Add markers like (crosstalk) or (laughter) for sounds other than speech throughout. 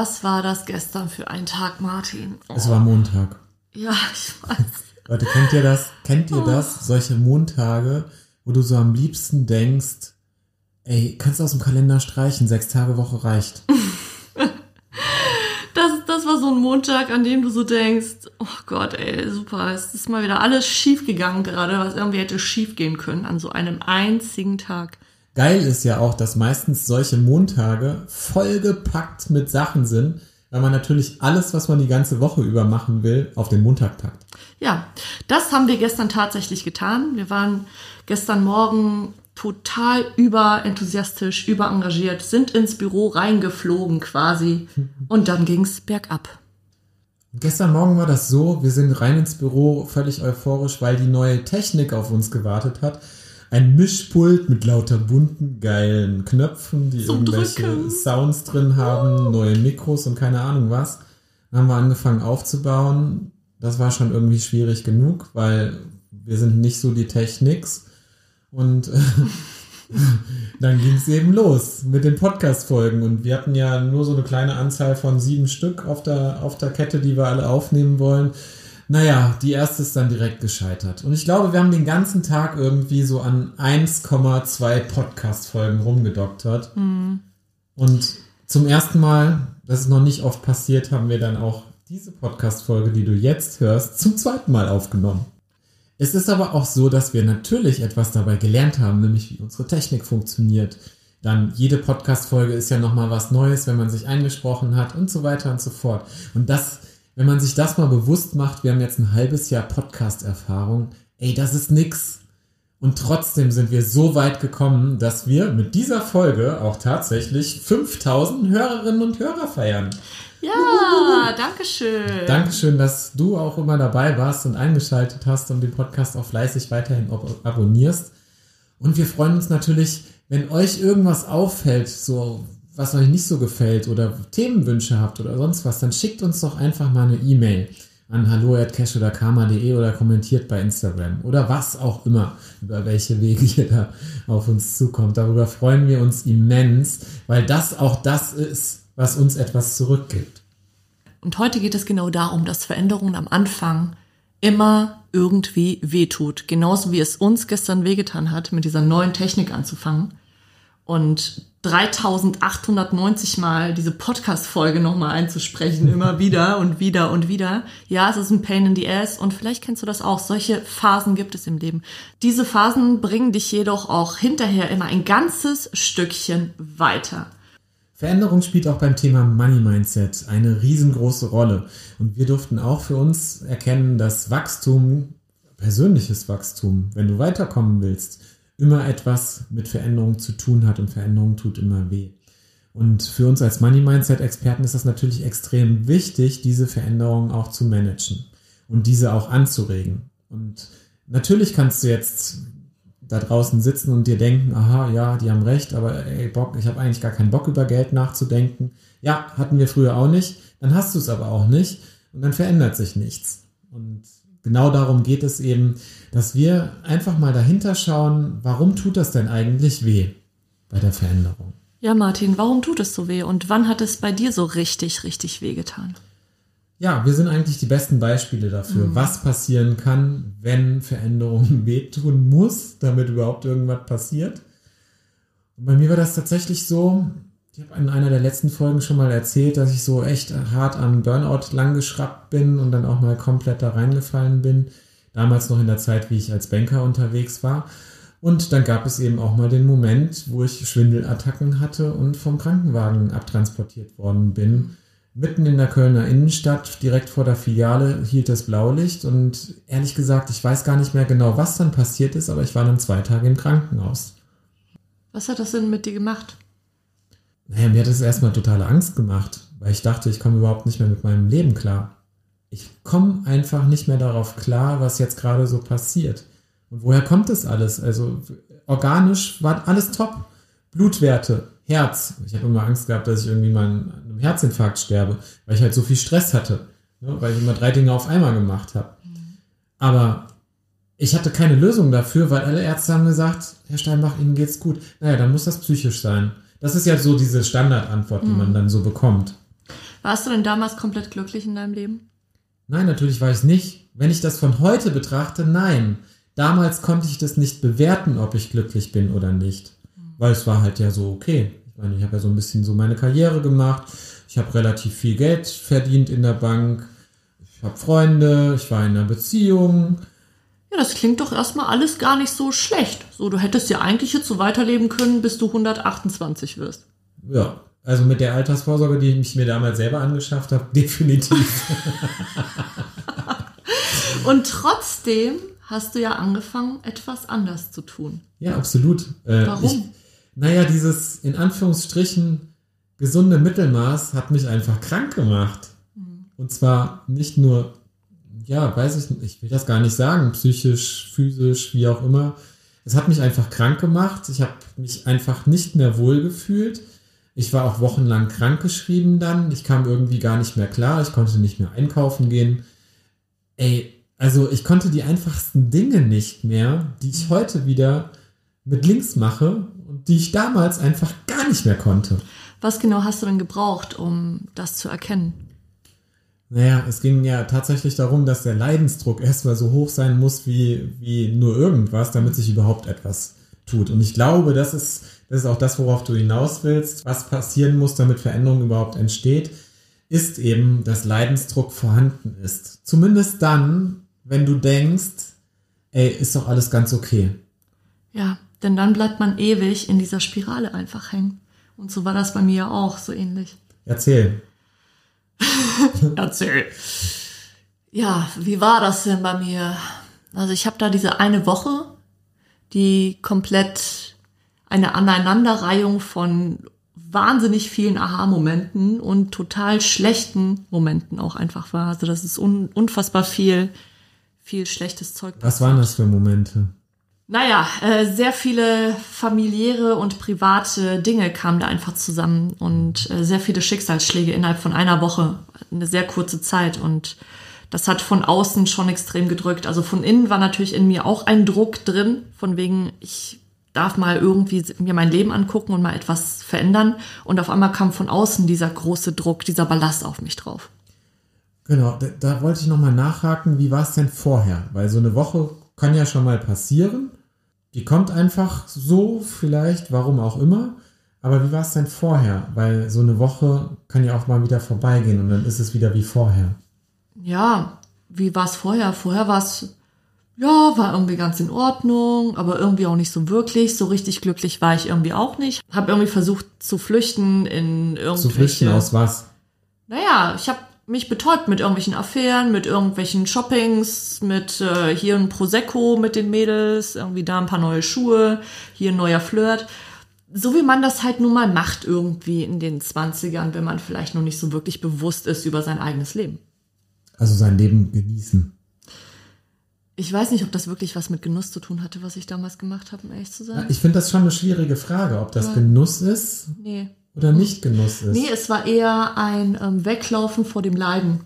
was war das gestern für ein Tag, Martin? Oh, Es war Montag. Ja, ich weiß. Leute, kennt ihr das? Kennt ihr das? Solche Montage, wo du so am liebsten denkst, ey, kannst du aus dem Kalender streichen, sechs Tage Woche reicht. (laughs) Das, das war so ein Montag, an dem du so denkst, oh Gott, ey, super, es ist mal wieder alles schief gegangen gerade, was irgendwie hätte schief gehen können an so einem einzigen Tag. Geil ist ja auch, dass meistens solche Montage vollgepackt mit Sachen sind, weil man natürlich alles, was man die ganze Woche über machen will, auf den Montag packt. Ja, das haben wir gestern tatsächlich getan. Wir waren gestern Morgen total überenthusiastisch, überengagiert, sind ins Büro reingeflogen quasi und dann ging's bergab. Gestern Morgen war das so, wir sind rein ins Büro, völlig euphorisch, weil die neue Technik auf uns gewartet hat. Ein Mischpult mit lauter bunten, geilen Knöpfen, die Zum irgendwelche Drücken. Sounds drin haben, neue Mikros und keine Ahnung was. Dann haben wir angefangen aufzubauen. Das war schon irgendwie schwierig genug, weil wir sind nicht so die Techniks. Und äh, (laughs) dann ging es eben los mit den Podcast-Folgen. Und wir hatten ja nur so eine kleine Anzahl von sieben Stück auf der, auf der Kette, die wir alle aufnehmen wollen. Naja, die erste ist dann direkt gescheitert. Und ich glaube, wir haben den ganzen Tag irgendwie so an 1,2 Podcast-Folgen rumgedoktert. Und zum ersten Mal, das ist noch nicht oft passiert, haben wir dann auch diese Podcast-Folge, die du jetzt hörst, zum zweiten Mal aufgenommen. Es ist aber auch so, dass wir natürlich etwas dabei gelernt haben, nämlich wie unsere Technik funktioniert. Dann jede Podcast-Folge ist ja nochmal was Neues, wenn man sich eingesprochen hat und so weiter und so fort. Und das, wenn man sich das mal bewusst macht, wir haben jetzt ein halbes Jahr Podcast-Erfahrung, ey, das ist nix. Und trotzdem sind wir so weit gekommen, dass wir mit dieser Folge auch tatsächlich 5000 Hörerinnen und Hörer feiern. Ja, danke schön. Dankeschön, dass du auch immer dabei warst und eingeschaltet hast und den Podcast auch fleißig weiterhin ab abonnierst. Und wir freuen uns natürlich, wenn euch irgendwas auffällt, so was euch nicht so gefällt oder Themenwünsche habt oder sonst was, dann schickt uns doch einfach mal eine E-Mail an hallo@cash oder karma.de oder kommentiert bei Instagram oder was auch immer, über welche Wege ihr da auf uns zukommt. Darüber freuen wir uns immens, weil das auch das ist, was uns etwas zurückgibt. Und heute geht es genau darum, dass Veränderungen am Anfang immer irgendwie wehtut. Genauso wie es uns gestern wehgetan hat, mit dieser neuen Technik anzufangen. Und 3890 Mal diese Podcast-Folge nochmal einzusprechen, (laughs) immer wieder und wieder und wieder. Ja, es ist ein Pain in the Ass und vielleicht kennst du das auch. Solche Phasen gibt es im Leben. Diese Phasen bringen dich jedoch auch hinterher immer ein ganzes Stückchen weiter. Veränderung spielt auch beim Thema Money Mindset eine riesengroße Rolle. Und wir durften auch für uns erkennen, dass Wachstum, persönliches Wachstum, wenn du weiterkommen willst, immer etwas mit Veränderung zu tun hat und Veränderung tut immer weh. Und für uns als Money Mindset Experten ist das natürlich extrem wichtig, diese Veränderungen auch zu managen und diese auch anzuregen. Und natürlich kannst du jetzt da draußen sitzen und dir denken, aha, ja, die haben recht, aber ey, Bock, ich habe eigentlich gar keinen Bock über Geld nachzudenken. Ja, hatten wir früher auch nicht, dann hast du es aber auch nicht und dann verändert sich nichts. Und genau darum geht es eben, dass wir einfach mal dahinter schauen, warum tut das denn eigentlich weh bei der Veränderung? Ja, Martin, warum tut es so weh und wann hat es bei dir so richtig, richtig weh getan? Ja, wir sind eigentlich die besten Beispiele dafür, was passieren kann, wenn Veränderung (laughs) wehtun muss, damit überhaupt irgendwas passiert. Und bei mir war das tatsächlich so, ich habe in einer der letzten Folgen schon mal erzählt, dass ich so echt hart am Burnout langgeschraubt bin und dann auch mal komplett da reingefallen bin. Damals noch in der Zeit, wie ich als Banker unterwegs war. Und dann gab es eben auch mal den Moment, wo ich Schwindelattacken hatte und vom Krankenwagen abtransportiert worden bin. Mitten in der Kölner Innenstadt, direkt vor der Filiale, hielt das Blaulicht und ehrlich gesagt, ich weiß gar nicht mehr genau, was dann passiert ist, aber ich war dann zwei Tage im Krankenhaus. Was hat das denn mit dir gemacht? Naja, mir hat es erstmal totale Angst gemacht, weil ich dachte, ich komme überhaupt nicht mehr mit meinem Leben klar. ich komme einfach nicht mehr darauf klar, was jetzt gerade so passiert. Und woher kommt das alles? Also organisch war alles top. Blutwerte, Herz. Ich habe immer Angst gehabt, dass ich irgendwie mal an einem Herzinfarkt sterbe, weil ich halt so viel Stress hatte, ne? weil ich immer drei Dinge auf einmal gemacht habe. Aber ich hatte keine Lösung dafür, weil alle Ärzte haben gesagt, Herr Steinbach, Ihnen geht's gut. Naja, dann muss das psychisch sein. Das ist ja so diese Standardantwort, die man dann so bekommt. Warst du denn damals komplett glücklich in deinem Leben? Nein, natürlich war ich nicht. Wenn ich das von heute betrachte, nein. Damals konnte ich das nicht bewerten, ob ich glücklich bin oder nicht. Weil es war halt ja so okay. Ich meine, ich habe ja so ein bisschen so meine Karriere gemacht. Ich habe relativ viel Geld verdient in der Bank. Ich habe Freunde, ich war in einer Beziehung. Ja, das klingt doch erstmal alles gar nicht so schlecht. So, du hättest ja eigentlich jetzt so weiterleben können, bis du 128 wirst. Ja, also mit der Altersvorsorge, die ich mir damals selber angeschafft habe, (laughs) definitiv. (laughs) Und trotzdem hast du ja angefangen, etwas anders zu tun. Ja, absolut. Äh, Warum? Ich, naja, dieses in Anführungsstrichen gesunde Mittelmaß hat mich einfach krank gemacht. Und zwar nicht nur, ja, weiß ich nicht, ich will das gar nicht sagen, psychisch, physisch, wie auch immer. Es hat mich einfach krank gemacht. Ich habe mich einfach nicht mehr wohl gefühlt. Ich war auch wochenlang krankgeschrieben dann. Ich kam irgendwie gar nicht mehr klar. Ich konnte nicht mehr einkaufen gehen. Ey, also ich konnte die einfachsten Dinge nicht mehr, die ich heute wieder mit links mache und die ich damals einfach gar nicht mehr konnte. Was genau hast du denn gebraucht, um das zu erkennen? Naja, es ging ja tatsächlich darum, dass der Leidensdruck erstmal so hoch sein muss wie, wie nur irgendwas, damit sich überhaupt etwas tut. Und ich glaube, das ist, das ist auch das, worauf du hinaus willst. Was passieren muss, damit Veränderung überhaupt entsteht, ist eben, dass Leidensdruck vorhanden ist. Zumindest dann, wenn du denkst, ey, ist doch alles ganz okay. Ja, denn dann bleibt man ewig in dieser Spirale einfach hängen. Und so war das bei mir auch so ähnlich. Erzähl. (laughs) Erzähl. Ja, wie war das denn bei mir? Also ich habe da diese eine Woche, die komplett eine Aneinanderreihung von wahnsinnig vielen Aha-Momenten und total schlechten Momenten auch einfach war. Also das ist un unfassbar viel, viel schlechtes Zeug. Was waren das für Momente? Naja, äh, sehr viele familiäre und private Dinge kamen da einfach zusammen und äh, sehr viele Schicksalsschläge innerhalb von einer Woche, eine sehr kurze Zeit und das hat von außen schon extrem gedrückt. Also von innen war natürlich in mir auch ein Druck drin, von wegen, ich darf mal irgendwie mir mein Leben angucken und mal etwas verändern und auf einmal kam von außen dieser große Druck, dieser Ballast auf mich drauf. Genau, da, da wollte ich nochmal nachhaken, wie war es denn vorher? Weil so eine Woche kann ja schon mal passieren. Die kommt einfach so, vielleicht, warum auch immer. Aber wie war es denn vorher? Weil so eine Woche kann ja auch mal wieder vorbeigehen und dann ist es wieder wie vorher. Ja, wie war es vorher? Vorher war es, ja, war irgendwie ganz in Ordnung, aber irgendwie auch nicht so wirklich. So richtig glücklich war ich irgendwie auch nicht. Hab irgendwie versucht zu flüchten in irgendwelche... Zu flüchten aus was? Naja, ich habe mich betäubt mit irgendwelchen Affären, mit irgendwelchen Shoppings, mit äh, hier ein Prosecco mit den Mädels, irgendwie da ein paar neue Schuhe, hier ein neuer Flirt. So wie man das halt nun mal macht irgendwie in den 20ern, wenn man vielleicht noch nicht so wirklich bewusst ist über sein eigenes Leben. Also sein Leben genießen. Ich weiß nicht, ob das wirklich was mit Genuss zu tun hatte, was ich damals gemacht habe, um ehrlich zu sein. Ich finde das schon eine schwierige Frage, ob das Ja. Genuss ist Nee. Oder nicht Genuss ist. Nee, es war eher ein ähm, Weglaufen vor dem Leiden.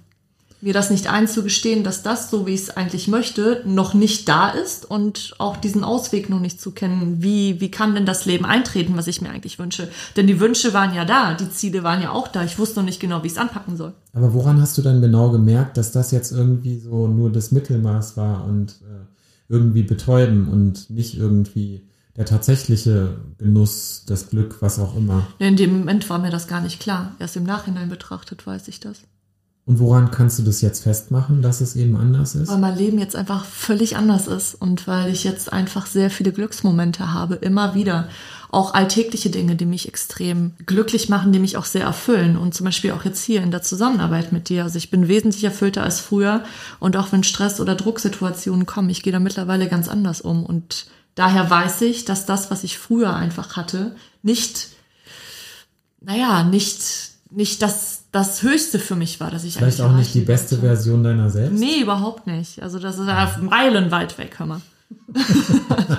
Mir das nicht einzugestehen, dass das, so wie ich es eigentlich möchte, noch nicht da ist und auch diesen Ausweg noch nicht zu kennen. Wie, wie kann denn das Leben eintreten, was ich mir eigentlich wünsche? Denn die Wünsche waren ja da, die Ziele waren ja auch da. Ich wusste noch nicht genau, wie ich es anpacken soll. Aber woran hast du dann genau gemerkt, dass das jetzt irgendwie so nur das Mittelmaß war und äh, irgendwie betäuben und nicht irgendwie der tatsächliche Genuss, das Glück, was auch immer? In dem Moment war mir das gar nicht klar. Erst im Nachhinein betrachtet weiß ich das. Und woran kannst du das jetzt festmachen, dass es eben anders ist? Weil mein Leben jetzt einfach völlig anders ist und weil ich jetzt einfach sehr viele Glücksmomente habe, immer wieder. Auch alltägliche Dinge, die mich extrem glücklich machen, die mich auch sehr erfüllen. Und zum Beispiel auch jetzt hier in der Zusammenarbeit mit dir. Also ich bin wesentlich erfüllter als früher. Und auch wenn Stress oder Drucksituationen kommen, ich gehe da mittlerweile ganz anders um. Und daher weiß ich, dass das, was ich früher einfach hatte, nicht, naja, nicht nicht das, das Höchste für mich war, dass ich Vielleicht auch nicht die beste wollte. Version deiner selbst. Nee, überhaupt nicht. Also das ist ja meilenweit weg, hör mal. (laughs)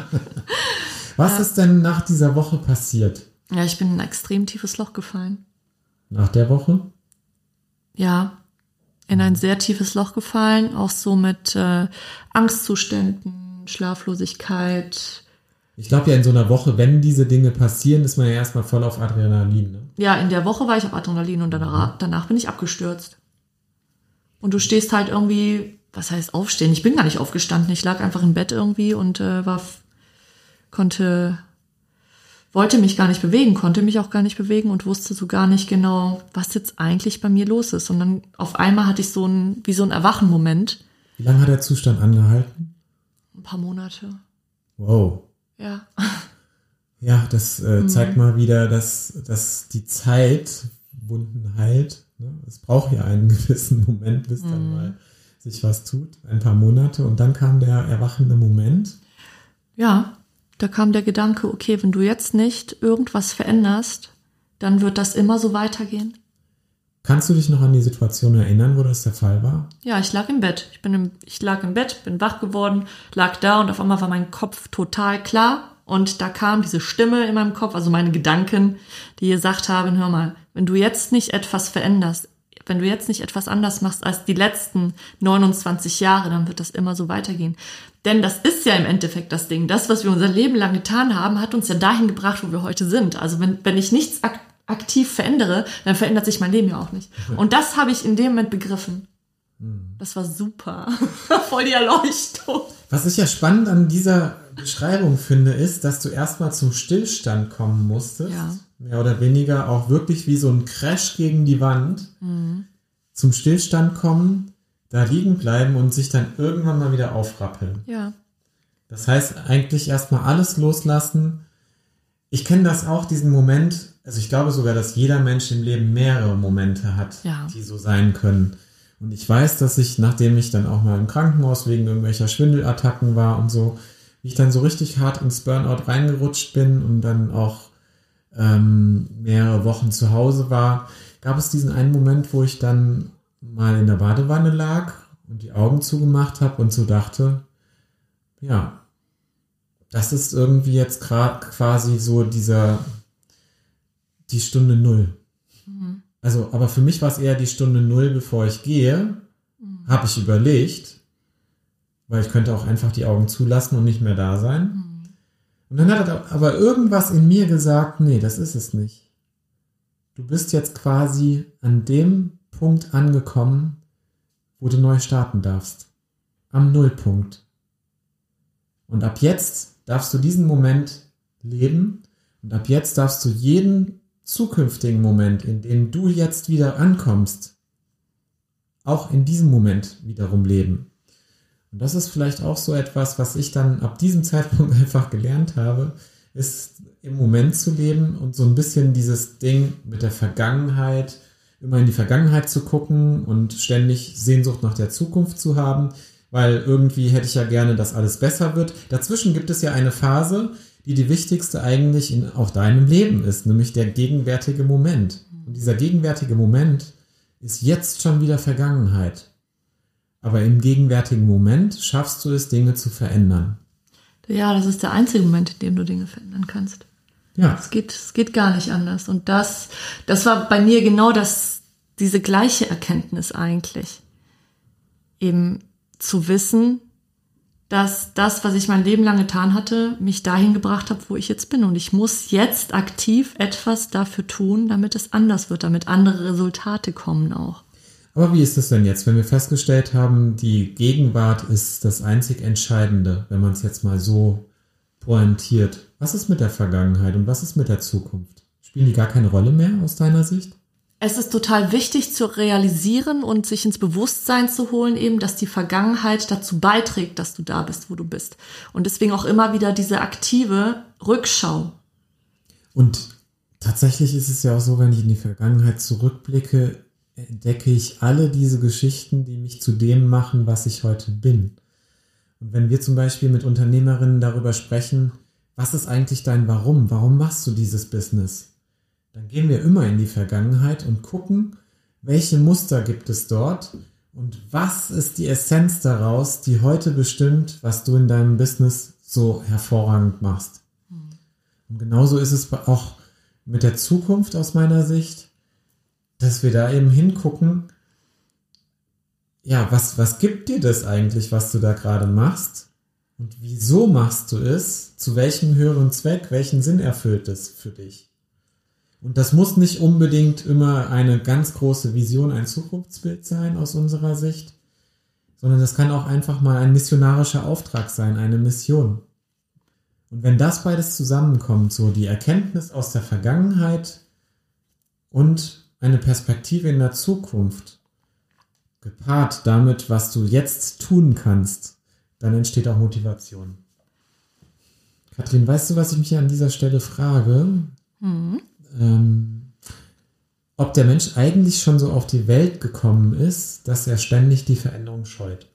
Was ist denn nach dieser Woche passiert? Ja, ich bin in ein extrem tiefes Loch gefallen. Nach der Woche? Ja, in ein sehr tiefes Loch gefallen, auch so mit äh, Angstzuständen, Schlaflosigkeit. Ich glaube ja in so einer Woche, wenn diese Dinge passieren, ist man ja erstmal voll auf Adrenalin. Ne? Ja, in der Woche war ich auf Adrenalin und danach, danach bin ich abgestürzt. Und du stehst halt irgendwie, was heißt aufstehen? Ich bin gar nicht aufgestanden. Ich lag einfach im Bett irgendwie und äh, war, konnte, wollte mich gar nicht bewegen, konnte mich auch gar nicht bewegen und wusste so gar nicht genau, was jetzt eigentlich bei mir los ist. Und dann auf einmal hatte ich so ein, wie so ein Erwachenmoment. Wie lange hat der Zustand angehalten? Paar Monate. Wow. Ja. (laughs) Ja, das äh, zeigt mal wieder, dass, dass die Zeit Wunden heilt. Ne? Es braucht ja einen (laughs) gewissen Moment, bis dann mal sich was tut. Ein paar Monate. Und dann kam der erwachende Moment. Ja, da kam der Gedanke, okay, wenn du jetzt nicht irgendwas veränderst, dann wird das immer so weitergehen. Kannst du dich noch an die Situation erinnern, wo das der Fall war? Ja, ich lag im Bett. Ich bin im, ich lag im Bett, bin wach geworden, lag da und auf einmal war mein Kopf total klar und da kam diese Stimme in meinem Kopf, also meine Gedanken, die gesagt haben, hör mal, wenn du jetzt nicht etwas veränderst, wenn du jetzt nicht etwas anders machst als die letzten 29 Jahre, dann wird das immer so weitergehen. Denn das ist ja im Endeffekt das Ding. Das, was wir unser Leben lang getan haben, hat uns ja dahin gebracht, wo wir heute sind. Also wenn, wenn ich nichts ak aktiv verändere, dann verändert sich mein Leben ja auch nicht. Und das habe ich in dem Moment begriffen. Das war super. (laughs) Voll die Erleuchtung. Was ich ja spannend an dieser Beschreibung finde, ist, dass du erstmal zum Stillstand kommen musstest. Ja. Mehr oder weniger auch wirklich wie so ein Crash gegen die Wand. Zum Stillstand kommen, da liegen bleiben und sich dann irgendwann mal wieder aufrappeln. Ja. Das heißt, eigentlich erstmal alles loslassen. Ich kenne das auch, diesen Moment. Also ich glaube sogar, dass jeder Mensch im Leben mehrere Momente hat, Ja. die so sein können. Und ich weiß, dass ich, nachdem ich dann auch mal im Krankenhaus wegen irgendwelcher Schwindelattacken war und so, wie ich dann so richtig hart ins Burnout reingerutscht bin und dann auch ähm, mehrere Wochen zu Hause war, gab es diesen einen Moment, wo ich dann mal in der Badewanne lag und die Augen zugemacht habe und so dachte, ja, das ist irgendwie jetzt gerade quasi so dieser, die Stunde Null. Also, aber für mich war es eher die Stunde Null, bevor ich gehe, habe ich überlegt, weil ich könnte auch einfach die Augen zulassen und nicht mehr da sein. Und dann hat aber irgendwas in mir gesagt, nee, das ist es nicht. Du bist jetzt quasi an dem Punkt angekommen, wo du neu starten darfst. Am Nullpunkt. Und ab jetzt darfst du diesen Moment leben und ab jetzt darfst du jeden zukünftigen Moment, in dem du jetzt wieder ankommst, auch in diesem Moment wiederum leben. Und das ist vielleicht auch so etwas, was ich dann ab diesem Zeitpunkt (laughs) einfach gelernt habe, ist im Moment zu leben und so ein bisschen dieses Ding mit der Vergangenheit, immer in die Vergangenheit zu gucken und ständig Sehnsucht nach der Zukunft zu haben, weil irgendwie hätte ich ja gerne, dass alles besser wird. Dazwischen gibt es ja eine Phase, die die wichtigste eigentlich in auch deinem Leben ist, nämlich der gegenwärtige Moment. Und dieser gegenwärtige Moment ist jetzt schon wieder Vergangenheit. Aber im gegenwärtigen Moment schaffst du es, Dinge zu verändern. Ja, das ist der einzige Moment, in dem du Dinge verändern kannst. Ja, Es geht, es geht gar nicht anders. Und das, das war bei mir genau das, diese gleiche Erkenntnis eigentlich. Eben zu wissen, dass das, was ich mein Leben lang getan hatte, mich dahin gebracht hat, wo ich jetzt bin. Und ich muss jetzt aktiv etwas dafür tun, damit es anders wird, damit andere Resultate kommen auch. aber wie ist es denn jetzt, wenn wir festgestellt haben, die Gegenwart ist das einzig Entscheidende, wenn man es jetzt mal so pointiert? Was ist mit der Vergangenheit und was ist mit der Zukunft? Spielen die gar keine Rolle mehr aus deiner Sicht? Es ist total wichtig zu realisieren und sich ins Bewusstsein zu holen, eben, dass die Vergangenheit dazu beiträgt, dass du da bist, wo du bist. Und deswegen auch immer wieder diese aktive Rückschau. Und tatsächlich ist es ja auch so, wenn ich in die Vergangenheit zurückblicke, entdecke ich alle diese Geschichten, die mich zu dem machen, was ich heute bin. Und wenn wir zum Beispiel mit Unternehmerinnen darüber sprechen, was ist eigentlich dein Warum? Warum machst du dieses Business? Dann gehen wir immer in die Vergangenheit und gucken, welche Muster gibt es dort und was ist die Essenz daraus, die heute bestimmt, was du in deinem Business so hervorragend machst. Und genauso ist es auch mit der Zukunft aus meiner Sicht, dass wir da eben hingucken, ja, was, was gibt dir das eigentlich, was du da gerade machst? Und wieso machst du es? Zu welchem höheren Zweck? Welchen Sinn erfüllt es für dich? Und das muss nicht unbedingt immer eine ganz große Vision, ein Zukunftsbild sein aus unserer Sicht, sondern das kann auch einfach mal ein missionarischer Auftrag sein, eine Mission. Und wenn das beides zusammenkommt, so die Erkenntnis aus der Vergangenheit und eine Perspektive in der Zukunft, gepaart damit, was du jetzt tun kannst, dann entsteht auch Motivation. Kathrin, weißt du, was ich mich an dieser Stelle frage? Mhm. Ähm, ob der Mensch eigentlich schon so auf die Welt gekommen ist, dass er ständig die Veränderung scheut.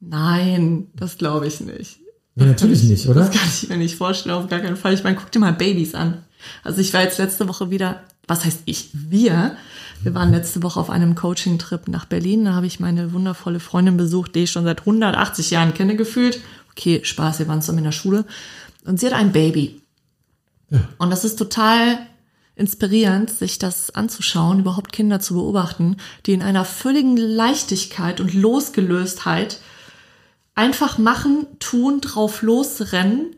Nein, das glaube ich nicht. Ja, natürlich ich, nicht, oder? Das kann ich mir nicht vorstellen, auf gar keinen Fall. Ich meine, guck dir mal Babys an. Also ich war jetzt letzte Woche wieder, was heißt ich, wir, wir waren letzte Woche auf einem Coaching-Trip nach Berlin. Da habe ich meine wundervolle Freundin besucht, die ich schon seit 180 Jahren kenne, gefühlt. Okay, Spaß, wir waren zusammen in der Schule. Und sie hat ein Baby. Ja. Und das ist total inspirierend, sich das anzuschauen, überhaupt Kinder zu beobachten, die in einer völligen Leichtigkeit und Losgelöstheit einfach machen, tun, drauf losrennen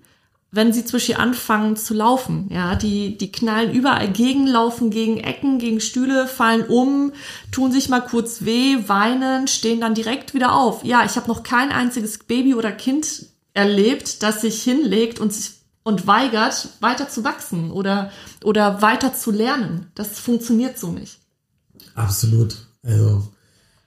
wenn sie zwischen anfangen zu laufen. Ja, die, die knallen überall gegen, laufen gegen Ecken, gegen Stühle, fallen um, tun sich mal kurz weh, weinen, stehen dann direkt wieder auf. Ja, ich habe noch kein einziges Baby oder Kind erlebt, das sich hinlegt und sich und weigert, weiter zu wachsen oder, oder weiter zu lernen. Das funktioniert so nicht. Absolut. Also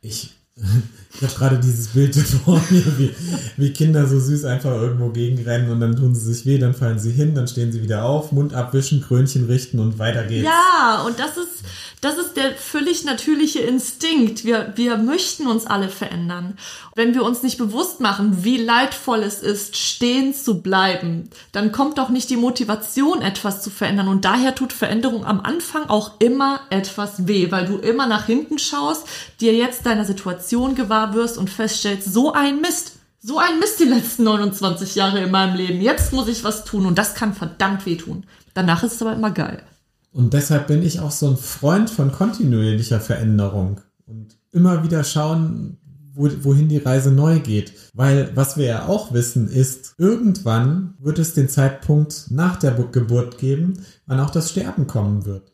ich (laughs) ich habe gerade dieses Bild (laughs) vor mir, wie, wie Kinder so süß einfach irgendwo gegenrennen und dann tun sie sich weh, dann fallen sie hin, dann stehen sie wieder auf, Mund abwischen, Krönchen richten und weiter geht's. Ja, und das ist, das ist der völlig natürliche Instinkt. Wir, wir möchten uns alle verändern. Wenn wir uns nicht bewusst machen, wie leidvoll es ist, stehen zu bleiben, dann kommt doch nicht die Motivation, etwas zu verändern. Und daher tut Veränderung am Anfang auch immer etwas weh, weil du immer nach hinten schaust, dir jetzt deiner Situation gewahr wirst und feststellst, so ein Mist. So ein Mist die letzten 29 Jahre in meinem Leben. Jetzt muss ich was tun und das kann verdammt wehtun. Danach ist es aber immer geil. Und deshalb bin ich auch so ein Freund von kontinuierlicher Veränderung und immer wieder schauen, wo, wohin die Reise neu geht. Weil was wir ja auch wissen ist, irgendwann wird es den Zeitpunkt nach der Geburt geben, wann auch das Sterben kommen wird.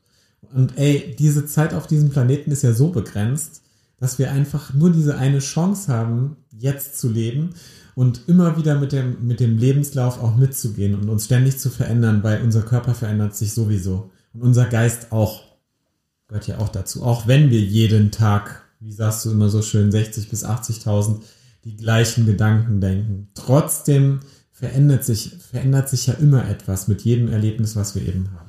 Und ey, diese Zeit auf diesem Planeten ist ja so begrenzt, dass wir einfach nur diese eine Chance haben, jetzt zu leben und immer wieder mit dem, mit dem Lebenslauf auch mitzugehen und uns ständig zu verändern, weil unser Körper verändert sich sowieso. Und unser Geist auch. Gehört ja auch dazu. Auch wenn wir jeden Tag, wie sagst du immer so schön, 60 bis 80.000 die gleichen Gedanken denken. Trotzdem verändert sich, verändert sich ja immer etwas mit jedem Erlebnis, was wir eben haben.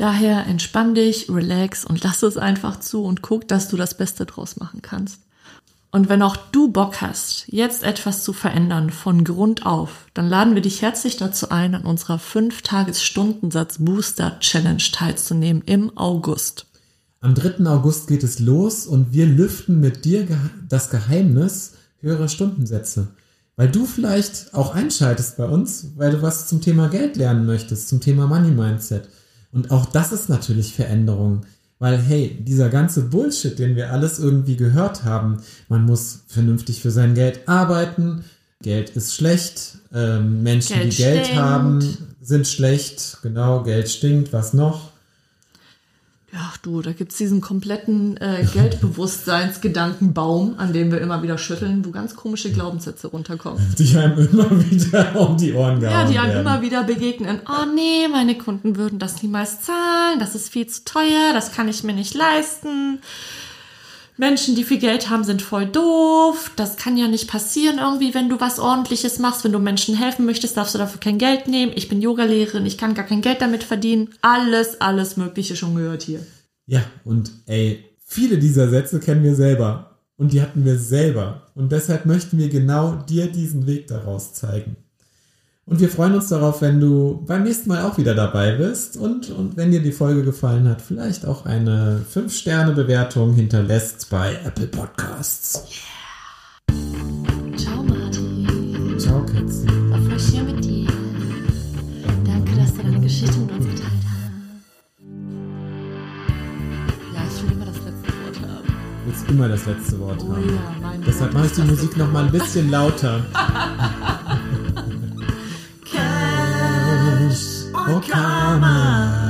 Daher entspann dich, relax und lass es einfach zu und guck, dass du das Beste draus machen kannst. Und wenn auch du Bock hast, jetzt etwas zu verändern von Grund auf, dann laden wir dich herzlich dazu ein, an unserer 5-Tages-Stundensatz-Booster-Challenge teilzunehmen im August. Am 3. August geht es los und wir lüften mit dir das Geheimnis höherer Stundensätze. Weil du vielleicht auch einschaltest bei uns, weil du was zum Thema Geld lernen möchtest, zum Thema Money Mindset. Und auch das ist natürlich Veränderung. Weil, hey, dieser ganze Bullshit, den wir alles irgendwie gehört haben, man muss vernünftig für sein Geld arbeiten, Geld ist schlecht, ähm, Menschen, Geld die Geld stinkt. haben, sind schlecht, genau, Geld stinkt, was noch? Ja, du, da gibt's diesen kompletten äh, Geldbewusstseinsgedankenbaum, an dem wir immer wieder schütteln, wo ganz komische Glaubenssätze runterkommen. Die einem immer (laughs) wieder um die Ohren gehauen Ja, die einem werden. immer wieder begegnen. Oh nee, meine Kunden würden das niemals zahlen, das ist viel zu teuer, das kann ich mir nicht leisten. Menschen, die viel Geld haben, sind voll doof. Das kann ja nicht passieren irgendwie, wenn du was ordentliches machst. Wenn du Menschen helfen möchtest, darfst du dafür kein Geld nehmen. Ich bin Yogalehrerin, ich kann gar kein Geld damit verdienen. Alles, alles Mögliche schon gehört hier. Ja, und ey, viele dieser Sätze kennen wir selber. Und die hatten wir selber. Und deshalb möchten wir genau dir diesen Weg daraus zeigen. Und wir freuen uns darauf, wenn du beim nächsten Mal auch wieder dabei bist und, und wenn dir die Folge gefallen hat, vielleicht auch eine 5-Sterne-Bewertung hinterlässt bei Apple Podcasts. Ciao, Martin. Ciao, Katzi. War voll schön mit dir. Danke, dass du deine Geschichte mit uns geteilt hast. Ja, ich will immer das letzte Wort haben. Du willst immer das letzte Wort Oh haben. ja, mein Deshalb mache ich die Musik letzte noch mal ein bisschen lauter. (laughs) or karma.